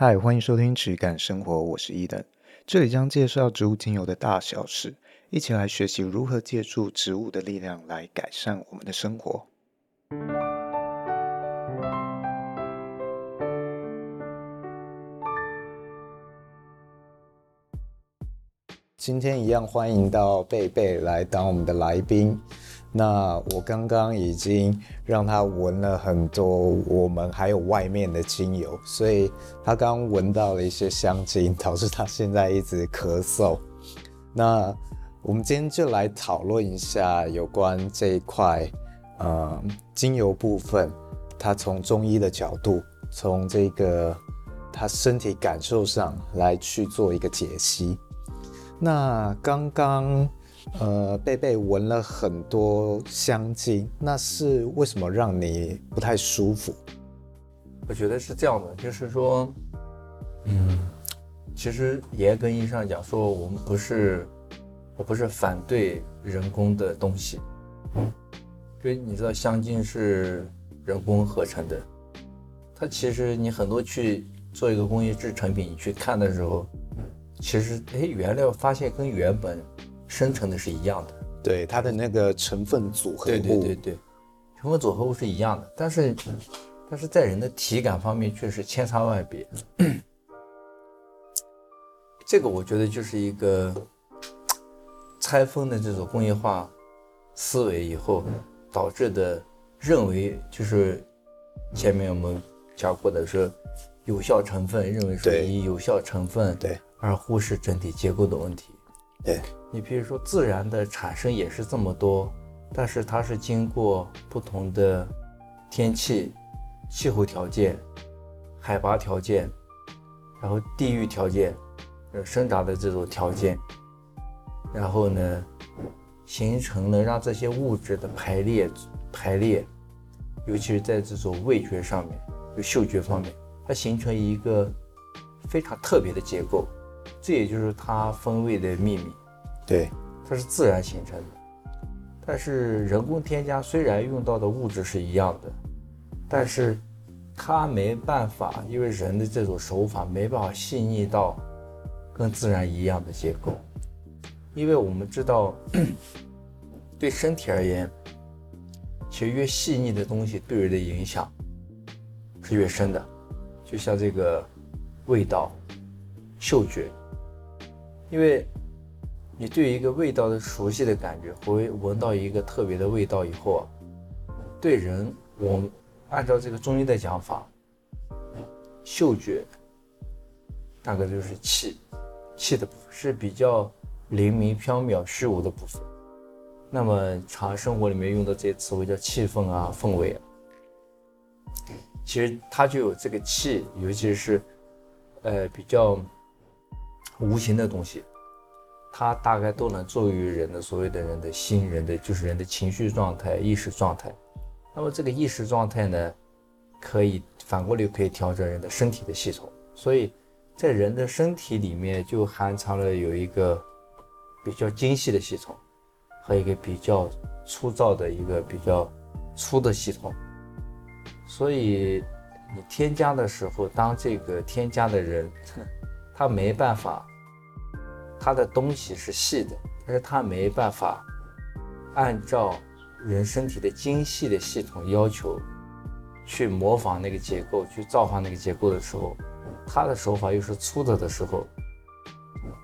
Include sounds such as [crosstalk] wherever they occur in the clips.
嗨，欢迎收听质感生活，我是伊登，这里将介绍植物精油的大小事，一起来学习如何借助植物的力量来改善我们的生活。今天一样欢迎到贝贝来当我们的来宾。那我刚刚已经让他闻了很多我们还有外面的精油，所以他刚闻到了一些香精，导致他现在一直咳嗽。那我们今天就来讨论一下有关这一块，呃，精油部分，他从中医的角度，从这个他身体感受上来去做一个解析。那刚刚。呃，贝贝闻了很多香精，那是为什么让你不太舒服？我觉得是这样的，就是说，嗯，其实严格意义上讲，说我们不是，我不是反对人工的东西，因为你知道香精是人工合成的，它其实你很多去做一个工业制成品，你去看的时候，其实哎，原料发现跟原本。生成的是一样的，对它的那个成分组合物，对对对对，成分组合物是一样的，但是，但是在人的体感方面却是千差万别。[coughs] 这个我觉得就是一个拆分的这种工业化思维以后导致的，认为就是前面我们讲过的说有效成分，认为说以有效成分对。而忽视整体结构的问题。对你，比如说自然的产生也是这么多，但是它是经过不同的天气、气候条件、海拔条件，然后地域条件，呃，生长的这种条件，然后呢，形成了让这些物质的排列排列，尤其是在这种味觉上面，就嗅觉方面，它形成一个非常特别的结构。这也就是它风味的秘密，对，它是自然形成的。但是人工添加虽然用到的物质是一样的，但是它没办法，因为人的这种手法没办法细腻到跟自然一样的结构。因为我们知道，对身体而言，其实越细腻的东西对人的影响是越深的，就像这个味道、嗅觉。因为，你对一个味道的熟悉的感觉，会闻到一个特别的味道以后啊，对人，我按照这个中医的讲法，嗅觉大概就是气，气的部分是比较灵敏、飘渺、虚无的部分。那么，常生活里面用的这些词汇叫气氛啊、氛围啊，其实它就有这个气，尤其是呃比较。无形的东西，它大概都能作用于人的所谓的人的心，人的就是人的情绪状态、意识状态。那么这个意识状态呢，可以反过来可以调整人的身体的系统。所以在人的身体里面就含藏了有一个比较精细的系统和一个比较粗糙的一个比较粗的系统。所以你添加的时候，当这个添加的人。他没办法，他的东西是细的，但是他没办法按照人身体的精细的系统要求去模仿那个结构，去造化那个结构的时候，他的手法又是粗的的时候，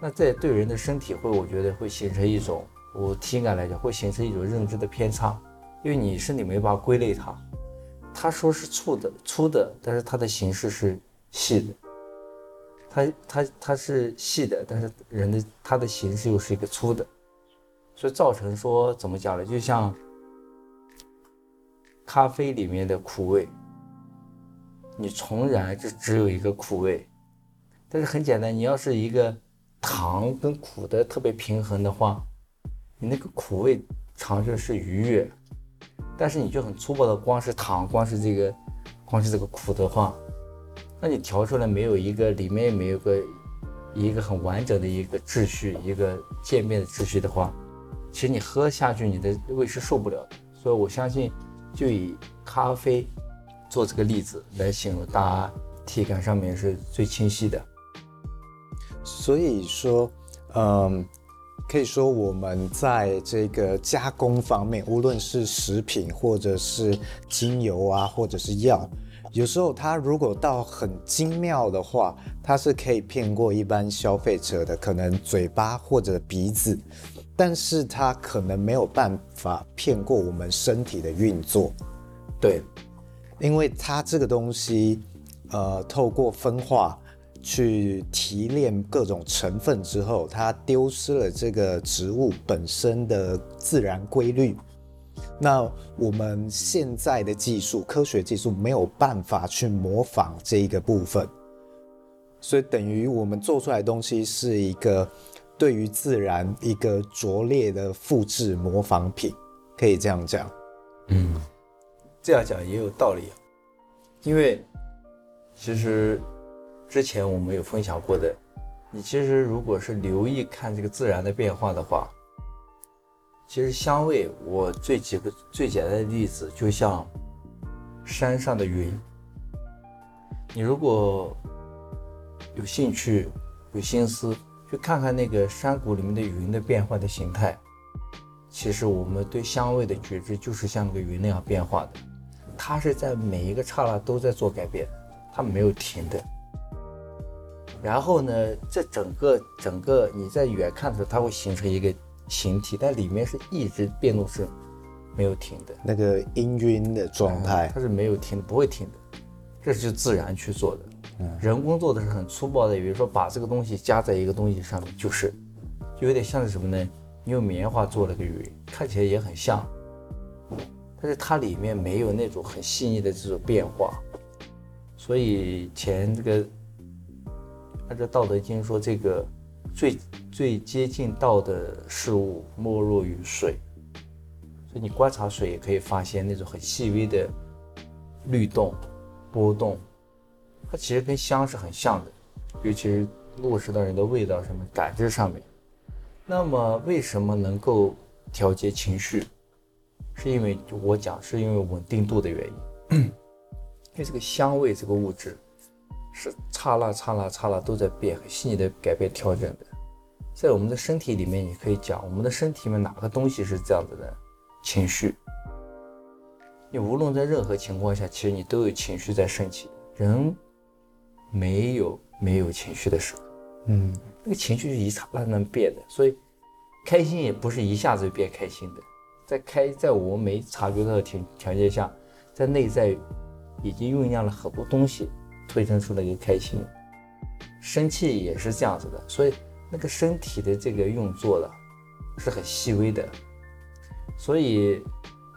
那在对人的身体会，我觉得会形成一种，我体感来讲会形成一种认知的偏差，因为你身体没办法归类它，他说是粗的，粗的，但是它的形式是细的。它它它是细的，但是人的它的形式又是一个粗的，所以造成说怎么讲呢？就像咖啡里面的苦味，你重燃就只有一个苦味，但是很简单，你要是一个糖跟苦的特别平衡的话，你那个苦味尝着是愉悦，但是你就很粗暴的光是糖，光是这个，光是这个苦的话。那你调出来没有一个里面没有个一个很完整的一个秩序，一个渐变的秩序的话，其实你喝下去你的胃是受不了的。所以我相信，就以咖啡做这个例子来形容大家体感上面是最清晰的。所以说，嗯，可以说我们在这个加工方面，无论是食品或者是精油啊，或者是药，有时候它如果到很精妙的话，它是可以骗过一般消费者的，可能嘴巴或者鼻子。但是它可能没有办法骗过我们身体的运作，对，因为它这个东西，呃，透过分化去提炼各种成分之后，它丢失了这个植物本身的自然规律。那我们现在的技术，科学技术没有办法去模仿这一个部分，所以等于我们做出来的东西是一个。对于自然一个拙劣的复制模仿品，可以这样讲。嗯，这样讲也有道理。因为其实之前我们有分享过的，你其实如果是留意看这个自然的变化的话，其实香味，我最几个最简单的例子，就像山上的云。你如果有兴趣、有心思。去看看那个山谷里面的云的变化的形态，其实我们对香味的觉知就是像那个云那样变化的，它是在每一个刹那都在做改变，它没有停的。然后呢，这整个整个你在远看的时候，它会形成一个形体，但里面是一直变动是没有停的，那个氤氲的状态，它是没有停的，不会停的，这是自然去做的。人工做的是很粗暴的，比如说把这个东西加在一个东西上面，就是，就有点像是什么呢？你用棉花做了个云，看起来也很像，但是它里面没有那种很细腻的这种变化。所以前这个按照《道德经》说，这个最最接近道的事物，莫若于水。所以你观察水，也可以发现那种很细微的律动、波动。它其实跟香是很像的，尤其是落实到人的味道上面、感知上面。那么为什么能够调节情绪？是因为我讲是因为稳定度的原因。[clears throat] 因为这个香味这个物质是刹那刹那刹那都在变，很细腻的改变调整的。在我们的身体里面，你可以讲我们的身体里面哪个东西是这样子的？情绪。你无论在任何情况下，其实你都有情绪在升起。人。没有没有情绪的时候，嗯，那个情绪是一刹那能变的，所以开心也不是一下子就变开心的，在开在我们没察觉到的条条件下，在内在已经酝酿了很多东西，推生出了一个开心。生气也是这样子的，所以那个身体的这个运作了是很细微的，所以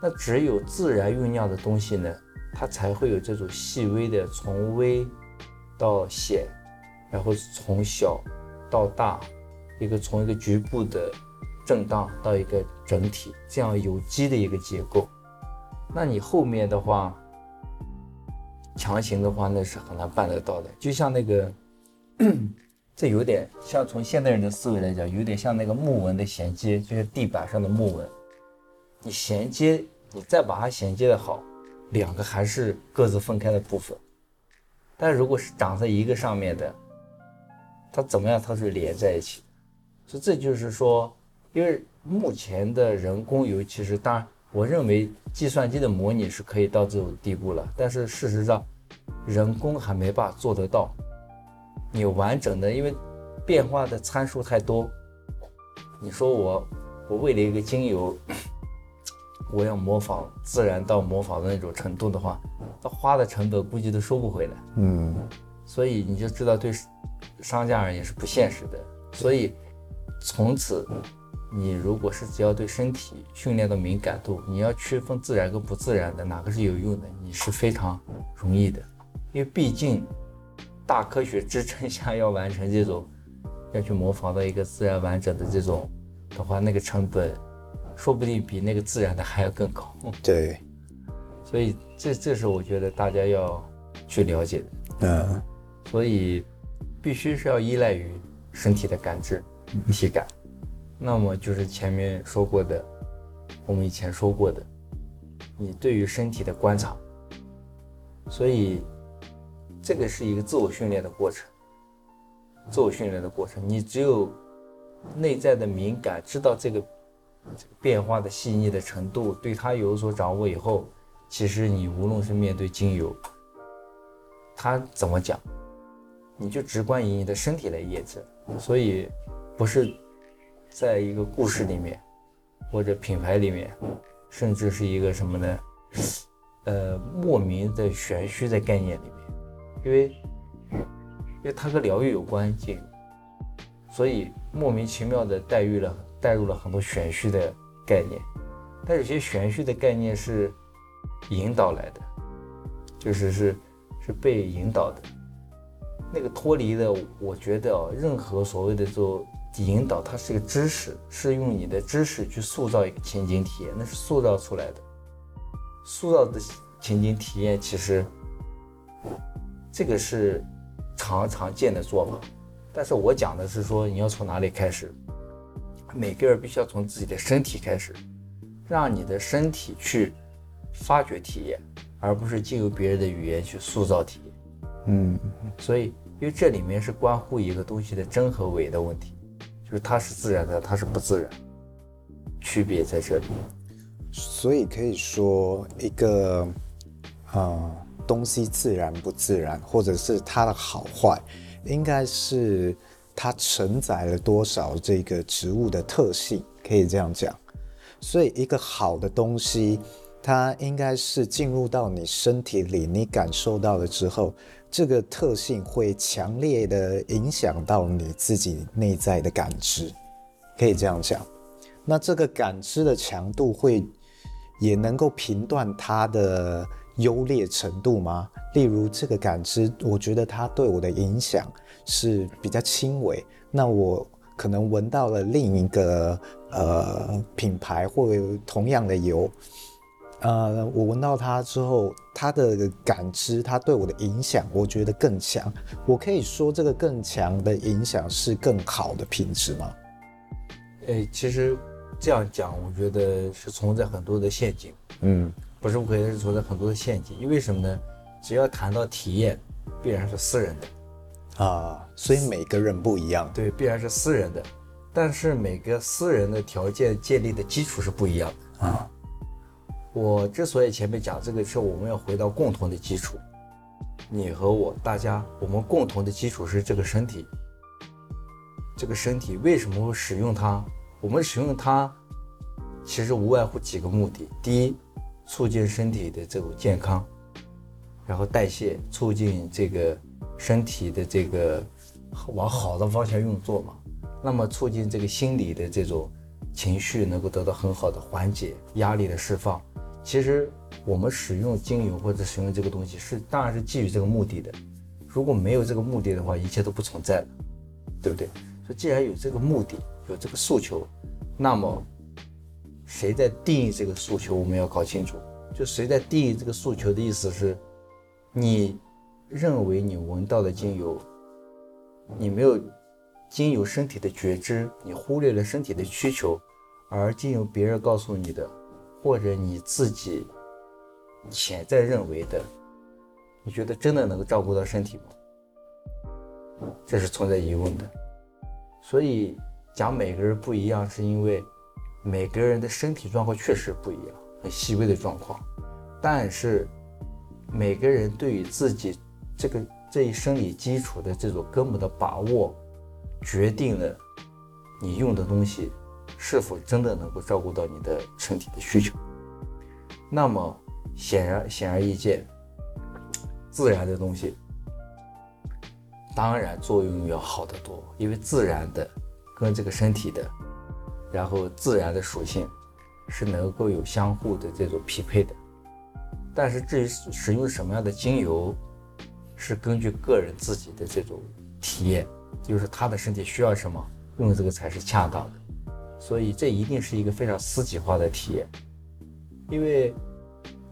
那只有自然酝酿的东西呢，它才会有这种细微的从微。到显，然后从小到大，一个从一个局部的震荡到一个整体，这样有机的一个结构。那你后面的话，强行的话，那是很难办得到的。就像那个，[clears throat] 这有点像从现代人的思维来讲，有点像那个木纹的衔接，就是地板上的木纹。你衔接，你再把它衔接的好，两个还是各自分开的部分。但如果是长在一个上面的，它怎么样？它是连在一起。所以这就是说，因为目前的人工，尤其是当然，我认为计算机的模拟是可以到这种地步了。但是事实上，人工还没办法做得到。你完整的，因为变化的参数太多。你说我，我为了一个精油。我要模仿自然到模仿的那种程度的话，那花的成本估计都收不回来。嗯，所以你就知道对商家而言是不现实的。所以从此，你如果是只要对身体训练的敏感度，你要区分自然跟不自然的哪个是有用的，你是非常容易的。因为毕竟大科学支撑下要完成这种，要去模仿到一个自然完整的这种的话，那个成本。说不定比那个自然的还要更高。对，所以这这是我觉得大家要去了解的。嗯，所以必须是要依赖于身体的感知、体感。那么就是前面说过的，我们以前说过的，你对于身体的观察。所以这个是一个自我训练的过程，自我训练的过程。你只有内在的敏感，知道这个变化的细腻的程度，对它有所掌握以后，其实你无论是面对精油，它怎么讲，你就直观以你的身体来验证。所以，不是在一个故事里面，或者品牌里面，甚至是一个什么呢？呃，莫名的玄虚的概念里面，因为，因为它和疗愈有关系，所以莫名其妙的带入了带入了很多玄虚的概念。但有些玄虚的概念是引导来的，就是是是被引导的。那个脱离的，我觉得啊，任何所谓的做引导，它是一个知识，是用你的知识去塑造一个情景体验，那是塑造出来的。塑造的情景体验，其实这个是常常见的做法，但是我讲的是说，你要从哪里开始？每个人必须要从自己的身体开始，让你的身体去发掘体验，而不是借由别人的语言去塑造体验。嗯，所以因为这里面是关乎一个东西的真和伪的问题，就是它是自然的，它是不自然，区别在这里。所以可以说，一个、呃、东西自然不自然，或者是它的好坏，应该是它承载了多少这个植物的特性，可以这样讲。所以，一个好的东西，它应该是进入到你身体里，你感受到了之后，这个特性会强烈的影响到你自己内在的感知，可以这样讲。那这个感知的强度会。也能够评断它的优劣程度吗？例如这个感知，我觉得它对我的影响是比较轻微。那我可能闻到了另一个呃品牌或同样的油，呃，我闻到它之后，它的感知，它对我的影响，我觉得更强。我可以说这个更强的影响是更好的品质吗？诶，其实。这样讲，我觉得是存在很多的陷阱。嗯，不是不可以，是存在很多的陷阱。因为什么呢？只要谈到体验，必然是私人的啊，所以每个人不一样。对，必然是私人的。但是每个私人的条件建立的基础是不一样的啊。我之所以前面讲这个，是我们要回到共同的基础。你和我，大家，我们共同的基础是这个身体。这个身体为什么会使用它？我们使用它，其实无外乎几个目的：第一，促进身体的这种健康，然后代谢，促进这个身体的这个往好的方向运作嘛。那么，促进这个心理的这种情绪能够得到很好的缓解，压力的释放。其实，我们使用精油或者使用这个东西是，当然是基于这个目的的。如果没有这个目的的话，一切都不存在了，对不对？所以，既然有这个目的。有这个诉求，那么谁在定义这个诉求？我们要搞清楚。就谁在定义这个诉求的意思是，你认为你闻到的精油，你没有经由身体的觉知，你忽略了身体的需求，而经由别人告诉你的，或者你自己潜在认为的，你觉得真的能够照顾到身体吗？这是存在疑问的。所以。讲每个人不一样，是因为每个人的身体状况确实不一样，很细微的状况。但是每个人对于自己这个这一生理基础的这种根本的把握，决定了你用的东西是否真的能够照顾到你的身体的需求。那么显然显而易见，自然的东西当然作用要好得多，因为自然的。跟这个身体的，然后自然的属性，是能够有相互的这种匹配的。但是至于使用什么样的精油，是根据个人自己的这种体验，就是他的身体需要什么，用这个才是恰当的。所以这一定是一个非常私己化的体验。因为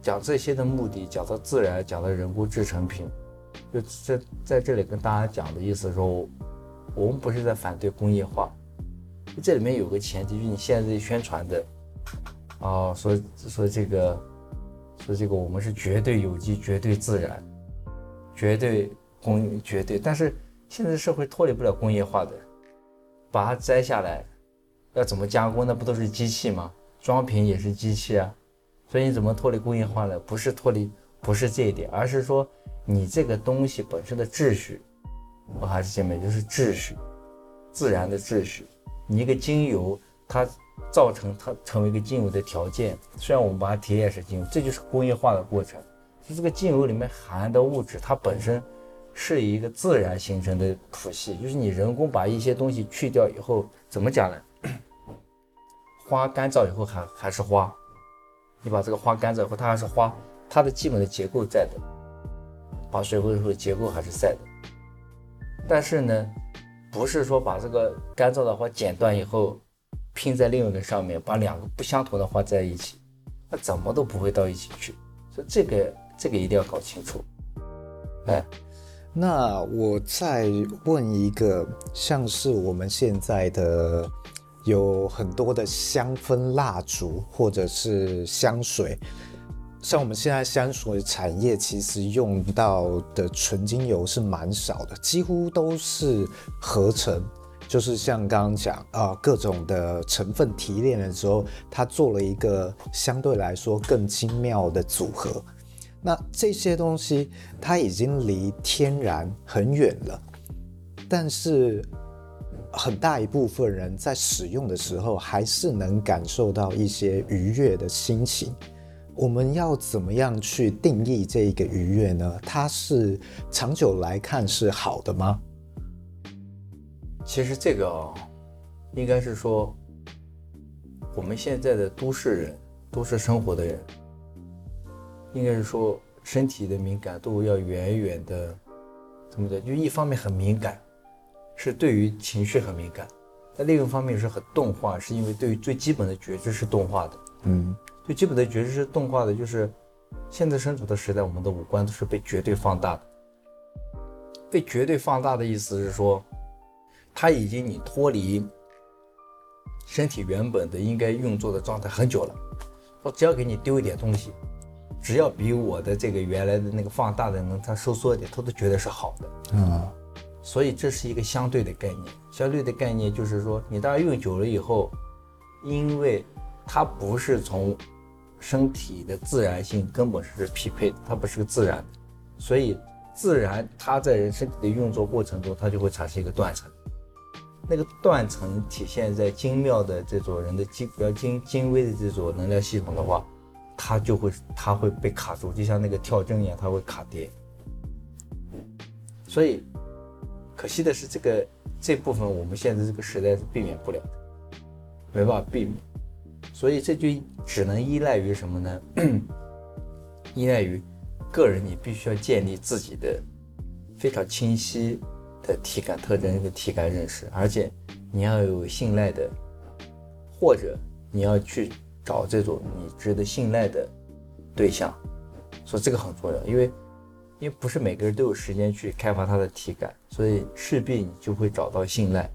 讲这些的目的，讲到自然，讲到人工制成品，就在在这里跟大家讲的意思说。我们不是在反对工业化，这里面有个前提，就是你现在宣传的，啊，说说这个，说这个我们是绝对有机、绝对自然、绝对工绝对，但是现在社会脱离不了工业化的，把它摘下来，要怎么加工？那不都是机器吗？装瓶也是机器啊，所以你怎么脱离工业化呢？不是脱离，不是这一点，而是说你这个东西本身的秩序，我还是前面就是秩序，自然的秩序。你一个精油，它造成它成为一个精油的条件，虽然我们把它提炼成精油，这就是工业化的过程。就这个精油里面含的物质，它本身是一个自然形成的谱系，就是你人工把一些东西去掉以后，怎么讲呢？花干燥以后还还是花，你把这个花干燥以后，它还是花，它的基本的结构在的，把水回以后结构还是在的。但是呢，不是说把这个干燥的花剪断以后拼在另一个上面，把两个不相同的花在一起，那怎么都不会到一起去。所以这个。这个一定要搞清楚。哎，那我再问一个，像是我们现在的有很多的香氛蜡烛或者是香水，像我们现在香水产业其实用到的纯精油是蛮少的，几乎都是合成，就是像刚刚讲啊、各种的成分提炼了之后，它做了一个相对来说更精妙的组合。那这些东西它已经离天然很远了，但是很大一部分人在使用的时候还是能感受到一些愉悦的心情。我们要怎么样去定义这一个愉悦呢？它是长久来看是好的吗？其实这个哦，应该是说我们现在的都市人，都市生活的人。应该是说，身体的敏感度要远远的，怎么的？就一方面很敏感，是对于情绪很敏感；但另一个方面是很动画，是因为对于最基本的觉知是动画的。嗯，最基本的觉知是动画的，就是现在身处的时代，我们的五官都是被绝对放大的。被绝对放大的意思是说，它已经你脱离身体原本的应该运作的状态很久了。我只要给你丢一点东西。只要比我的这个原来的那个放大的能它收缩一点，他都觉得是好的。嗯，所以这是一个相对的概念。相对的概念就是说，你当然用久了以后，因为它不是从身体的自然性根本是匹配的，它不是个自然的，所以自然它在人身体的运作过程中，它就会产生一个断层。那个断层体现在精妙的这种人的精比较精精微的这种能量系统的话。它就会，它会被卡住，就像那个跳针一样，它会卡跌。所以，可惜的是，这个这部分我们现在这个时代是避免不了的，没办法避免。所以这就只能依赖于什么呢？[clears throat] 依赖于个人，你必须要建立自己的非常清晰的体感特征和体感认识，而且你要有信赖的，或者你要去。找这种你值得信赖的对象，所以这个很重要，因为因为不是每个人都有时间去开发他的体感，所以势必你就会找到信赖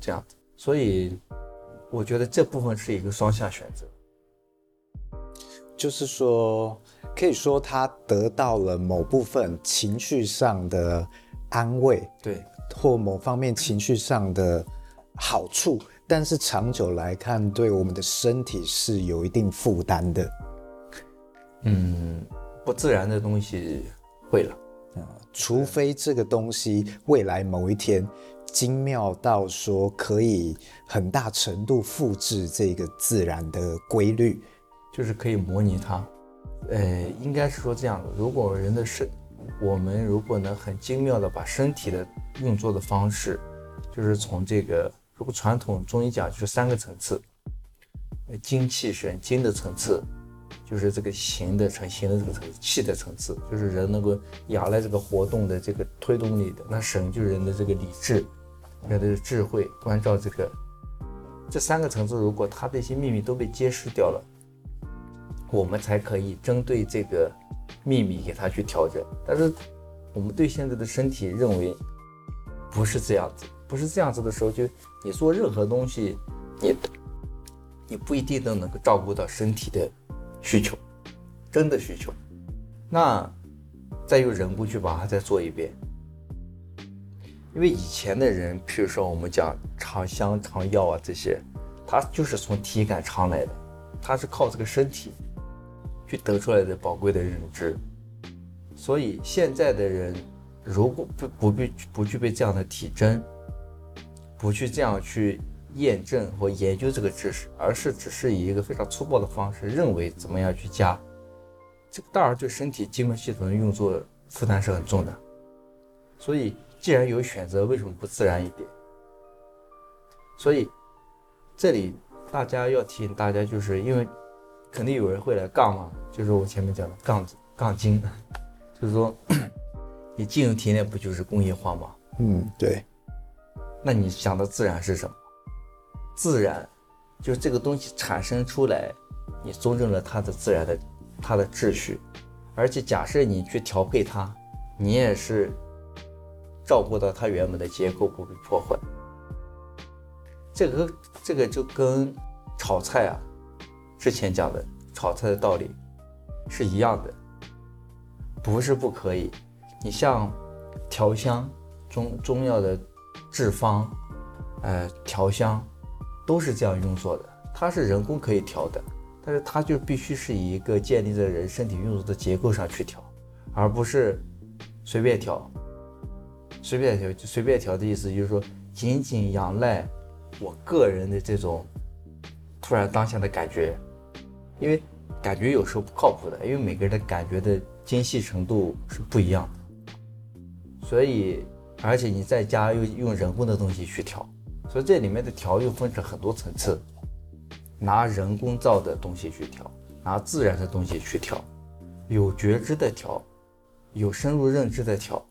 这样子。所以我觉得这部分是一个双向选择，就是说可以说他得到了某部分情绪上的安慰，对，或某方面情绪上的好处。但是长久来看，对我们的身体是有一定负担的。嗯，不自然的东西会了啊，除非这个东西未来某一天精妙到说可以很大程度复制这个自然的规律，就是可以模拟它。呃，应该是说这样的：如果人的身，我们如果能很精妙的把身体的运作的方式，就是从这个。如果传统中医讲就是三个层次，精气神，精的层次就是这个形的成形的这个层次，气的层次就是人能够仰赖这个活动的这个推动力的，那神就是人的这个理智，人的智慧，关照这个这三个层次，如果它的一些秘密都被揭示掉了，我们才可以针对这个秘密给它去调整。但是我们对现在的身体认为不是这样子。不是这样子的时候，就你做任何东西，你你不一定都能够照顾到身体的需求，真的需求。那再用人工去把它再做一遍，因为以前的人，譬如说我们讲尝香尝药啊这些，他就是从体感尝来的，他是靠这个身体去得出来的宝贵的认知。所以现在的人如果不不必不具备这样的体征，不去这样去验证或研究这个知识，而是只是以一个非常粗暴的方式认为怎么样去加，这个当然对身体机能系统的运作负担是很重的。所以。既然有选择，为什么不自然一点？所以，这里大家要提醒大家，就是因为肯定有人会来杠嘛，就是我前面讲的杠子杠精，[laughs] 就是说你进入体内不就是工业化吗？嗯，对。那你想的自然是什么？自然就是这个东西产生出来，你尊重了它的自然的它的秩序，而且假设你去调配它，你也是。照顾到它原本的结构不被破坏，这个这个就跟炒菜啊，之前讲的炒菜的道理是一样的，不是不可以。你像调香中中药的制方，呃调香都是这样运作的，它是人工可以调的，但是它就必须是以一个建立在人身体运作的结构上去调，而不是随便调。随便调就随便调的意思，就是说仅仅仰赖我个人的这种突然当下的感觉，因为感觉有时候不靠谱的，因为每个人的感觉的精细程度是不一样的，所以而且你在家又用人工的东西去调，所以这里面的调又分成很多层次，拿人工造的东西去调，拿自然的东西去调，有觉知的调，有深入认知的调。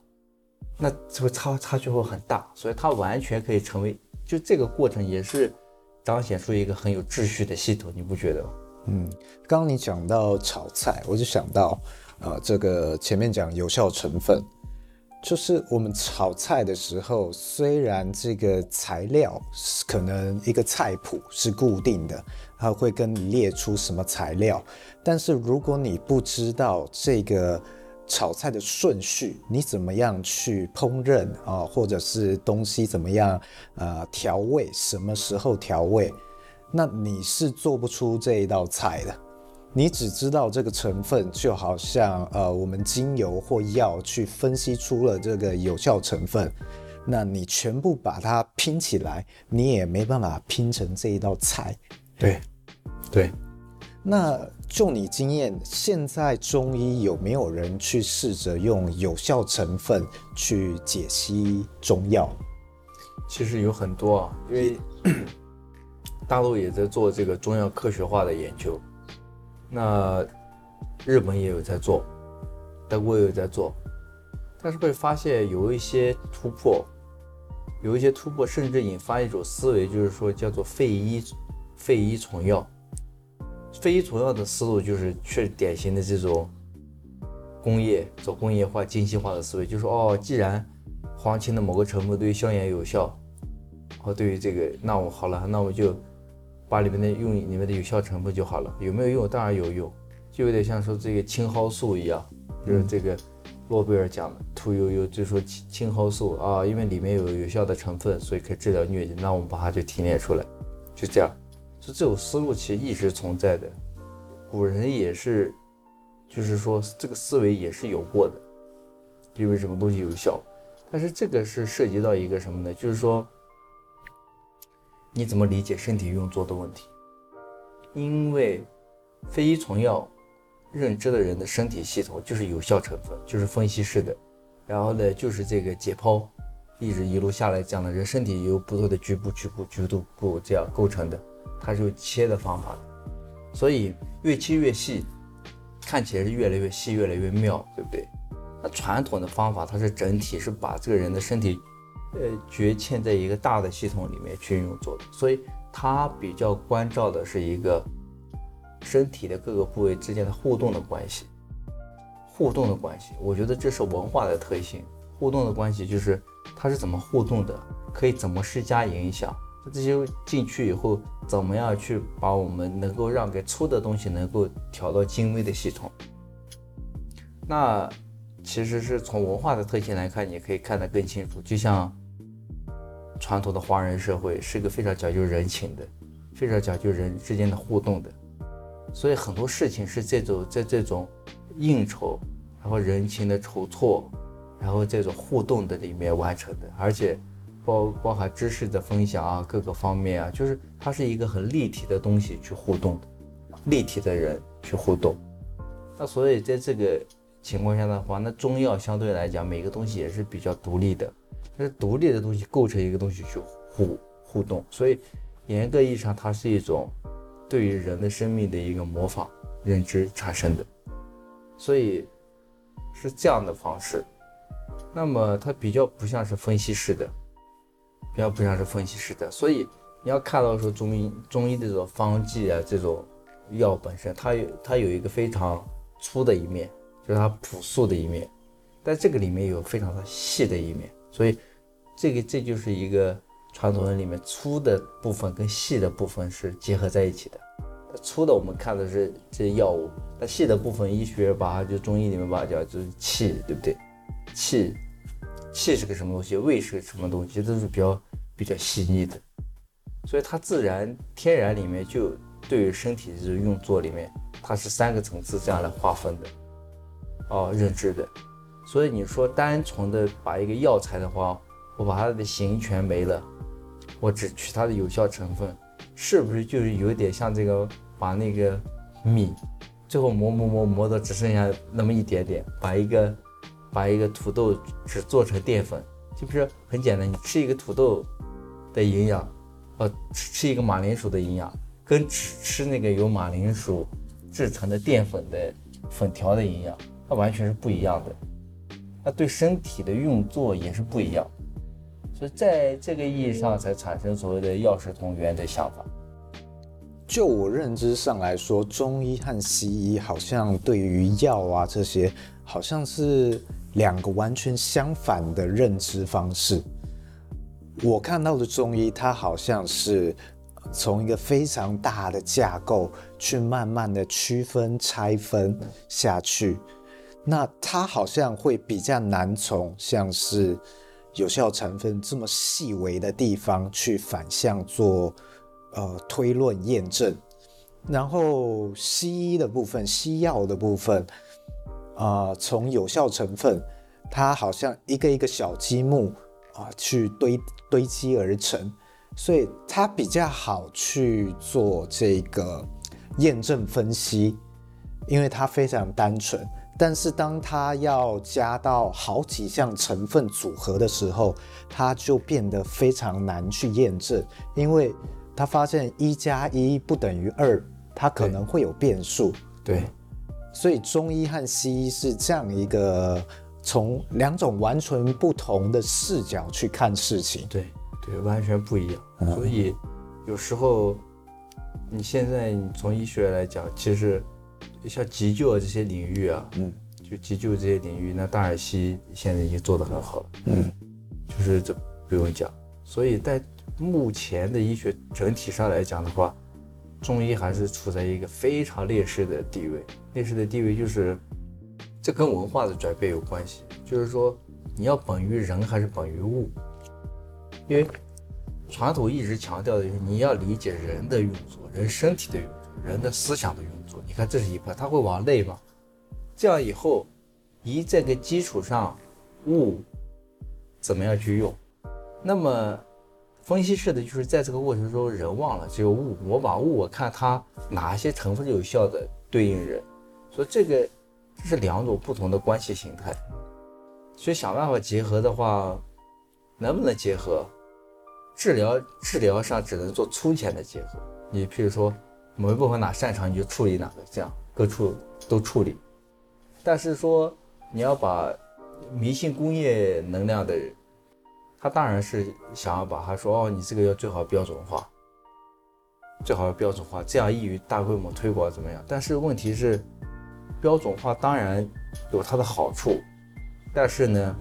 那这个差差距会很大，所以它完全可以成为，就这个过程也是彰显出一个很有秩序的系统，你不觉得吗？嗯，刚刚你讲到炒菜，我就想到，呃，这个前面讲有效成分，就是我们炒菜的时候，虽然这个材料可能一个菜谱是固定的，它会跟你列出什么材料，但是如果你不知道这个。炒菜的顺序，你怎么样去烹饪啊？或者是东西怎么样呃调味？什么时候调味？那你是做不出这一道菜的。你只知道这个成分，就好像呃我们精油或药去分析出了这个有效成分，那你全部把它拼起来，你也没办法拼成这一道菜。对，对。那就你经验，现在中医有没有人去试着用有效成分去解析中药？其实有很多啊，因为 [clears throat] 大陆也在做这个中药科学化的研究，那日本也有在做，德国也有在做，但是会发现有一些突破，有一些突破，甚至引发一种思维，就是说叫做废医废医从药。废医从药的思路就是确典型的这种工业走工业化、精细化的思维，就是说哦，既然黄芩的某个成分对于消炎有效，哦，对于这个，那我好了，那我就把里面的用里面的有效成分就好了。有没有用？当然有用，就有点像说这个青蒿素一样，就是这个诺贝尔奖的屠呦呦就说青青蒿素啊，因为里面有有效的成分，所以可以治疗疟疾，那我们把它就提炼出来，就这样。就这种思路其实一直存在的，古人也是，就是说这个思维也是有过的，因为什么东西有效，但是这个是涉及到一个什么呢？就是说你怎么理解身体运作的问题？因为非医从药认知的人的身体系统就是有效成分，就是分析式的，然后呢就是这个解剖，一直一路下来讲的人身体由不同的局部、局部、局部这样构成的。它是有切的方法，所以越切越细，看起来是越来越细，越来越妙，对不对？那传统的方法，它是整体是把这个人的身体，呃，局嵌在一个大的系统里面去运作，所以它比较关照的是一个身体的各个部位之间的互动的关系，互动的关系，我觉得这是文化的特性，互动的关系就是它是怎么互动的，可以怎么施加影响。这些进去以后，怎么样去把我们能够让给粗的东西能够调到精微的系统？那其实是从文化的特性来看，你可以看得更清楚。就像传统的华人社会是一个非常讲究人情的，非常讲究人之间的互动的，所以很多事情是这种在这种应酬，然后人情的筹措，然后这种互动的里面完成的，而且包包含知识的分享啊，各个方面啊，就是它是一个很立体的东西去互动，立体的人去互动。那所以在这个情况下的话，那中药相对来讲，每个东西也是比较独立的。是独立的东西构成一个东西去互互动，所以严格意义上，它是一种对于人的生命的一个模仿认知产生的，所以是这样的方式。那么它比较不像是分析式的，比较不像是分析式的，所以你要看到说中医中医的这种方剂啊，这种药本身，它有它有一个非常粗的一面，就是它朴素的一面，但这个里面有非常的细的一面。所以，这个这就是一个传统的里面粗的部分跟细的部分是结合在一起的。粗的我们看的是这些药物，那细的部分医学把它就中医里面把它叫就是气，对不对？气，气是个什么东西？胃是个什么东西？这都是比较比较细腻的。所以它自然天然里面就对于身体这种运作里面，它是三个层次这样来划分的，哦，认知的。所以你说单纯的把一个药材的话，我把它的形全没了，我只取它的有效成分，是不是就是有点像这个把那个米最后磨磨磨磨的只剩下那么一点点，把一个把一个土豆只做成淀粉，就不是很简单？你吃一个土豆的营养，呃，吃一个马铃薯的营养，跟只吃那个由马铃薯制成的淀粉的粉条的营养，它完全是不一样的。那对身体的运作也是不一样，所以在这个意义上才产生所谓的药食同源的想法。就我认知上来说，中医和西医好像对于药啊这些，好像是两个完全相反的认知方式。我看到的中医，它好像是从一个非常大的架构去慢慢的区分拆分下去。那它好像会比较难从像是有效成分这么细微的地方去反向做呃推论验证，然后西医的部分，西药的部分，啊、从有效成分，它好像一个一个小积木啊、去堆堆积而成，所以它比较好去做这个验证分析，因为它非常单纯。但是当它要加到好几项成分组合的时候，它就变得非常难去验证，因为他发现一加一不等于二，它可能会有变数。对，所以中医和西医是这样一个从两种完全不同的视角去看事情。对，对，完全不一样。嗯。所以有时候你现在你从医学来讲，其实。像急救啊这些领域啊，嗯，就急救这些领域，那大尔西现在已经做得很好了，嗯，就是这不用讲。所以在目前的医学整体上来讲的话，中医还是处在一个非常劣势的地位。劣势的地位就是，这跟文化的转变有关系。就是说，你要本于人还是本于物？因为传统一直强调的就是你要理解人的运作，人身体的运作。人的思想的运作，你看这是一块，它会往内嘛？这样以后，一这个基础上，物怎么样去用？那么分析式的就是在这个过程中，人忘了只有物，我把物，我看它哪些成分有效的对应人，所以这个这是两种不同的关系形态。所以想办法结合的话，能不能结合？治疗治疗上只能做粗浅的结合。你譬如说。某一部分哪擅长你就处理哪个，这样各处都处理。但是说你要把迷信工业能量的人，他当然是想要把他说哦，你这个要最好标准化，最好要标准化，这样易于大规模推广怎么样？但是问题是，标准化当然有它的好处，但是呢，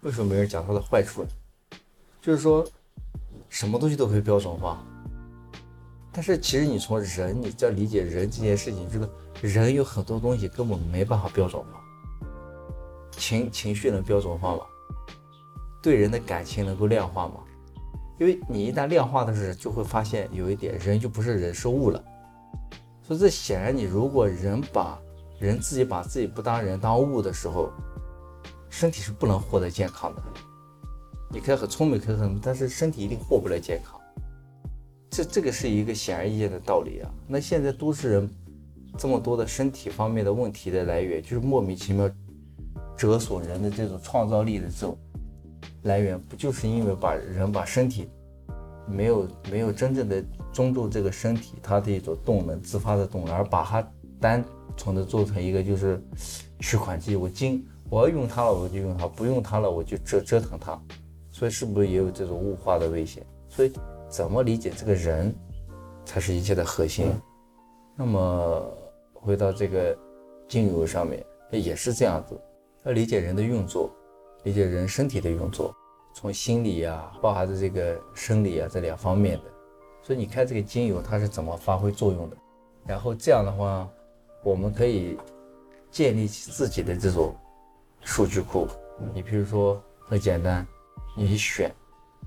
为什么没人讲它的坏处呢？就是说，什么东西都可以标准化。但是其实你从人，你要理解人这件事情，这个人有很多东西根本没办法标准化。情情绪能标准化吗？对人的感情能够量化吗？因为你一旦量化的时候，就会发现有一点，人就不是人，是物了。所以这显然，你如果人把人自己把自己不当人当物的时候，身体是不能获得健康的。你可以很聪明，可以很，但是身体一定获不了健康。这这个是一个显而易见的道理啊。那现在都市人这么多的身体方面的问题的来源，就是莫名其妙折损人的这种创造力的这种来源，不就是因为把人把身体没有没有真正的尊重这个身体它的一种动能，自发的动能，而把它单纯的做成一个就是取款机，我精我要用它了我就用它，不用它了我就折折腾它，所以是不是也有这种物化的危险？所以怎么理解这个人，才是一切的核心。那么回到这个精油上面，也是这样子，要理解人的运作，理解人身体的运作，从心理啊，包含着这个生理啊这两方面的。所以你看这个精油它是怎么发挥作用的，然后这样的话。我们可以建立起自己的这种数据库。你比如说很简单，你选，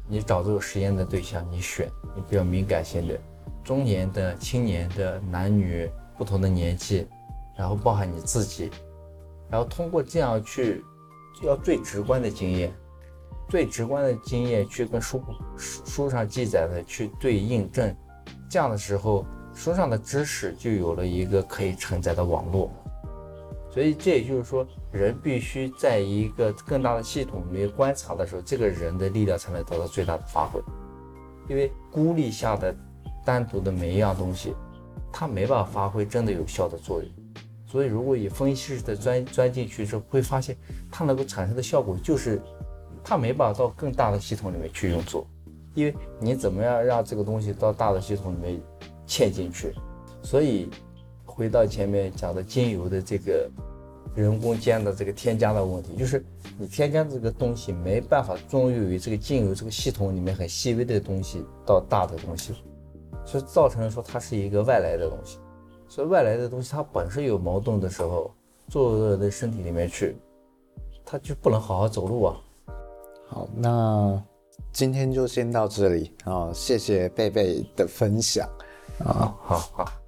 你找这个实验的对象，你选你比较敏感性的、中年的、青年的、男女不同的年纪，然后包含你自己，然后通过这样去，要最直观的经验，最直观的经验去跟书书上记载的去对印证，这样的时候。书上的知识就有了一个可以承载的网络，所以这也就是说，人必须在一个更大的系统里面观察的时候，这个人的力量才能得到最大的发挥。因为孤立下的单独的每一样东西，它没办法发挥真的有效的作用。所以，如果以分析式的钻钻进去之后，会发现它能够产生的效果就是，它没办法到更大的系统里面去运作。因为你怎么样让这个东西到大的系统里面？嵌进去，所以回到前面讲的精油的这个人工间的这个添加的问题，就是你添加这个东西没办法作用于这个精油这个系统里面很细微的东西到大的东西，所以造成说它是一个外来的东西，所以外来的东西它本身有矛盾的时候，做到的身体里面去，它就不能好好走路啊。好，那今天就先到这里啊，谢谢贝贝的分享。啊，好好。